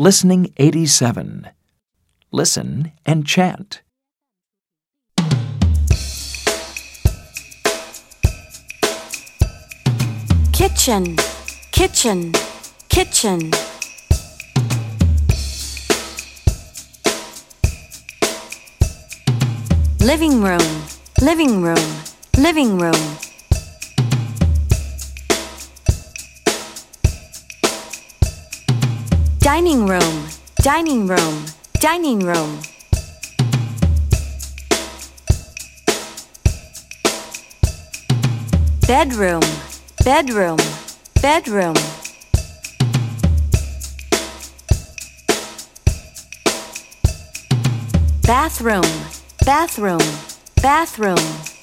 Listening 87. Listen and chant. kitchen, kitchen, kitchen. Living room, living room, living room. Dining room, dining room, dining room. Bedroom, bedroom, bedroom. Bathroom, bathroom, bathroom.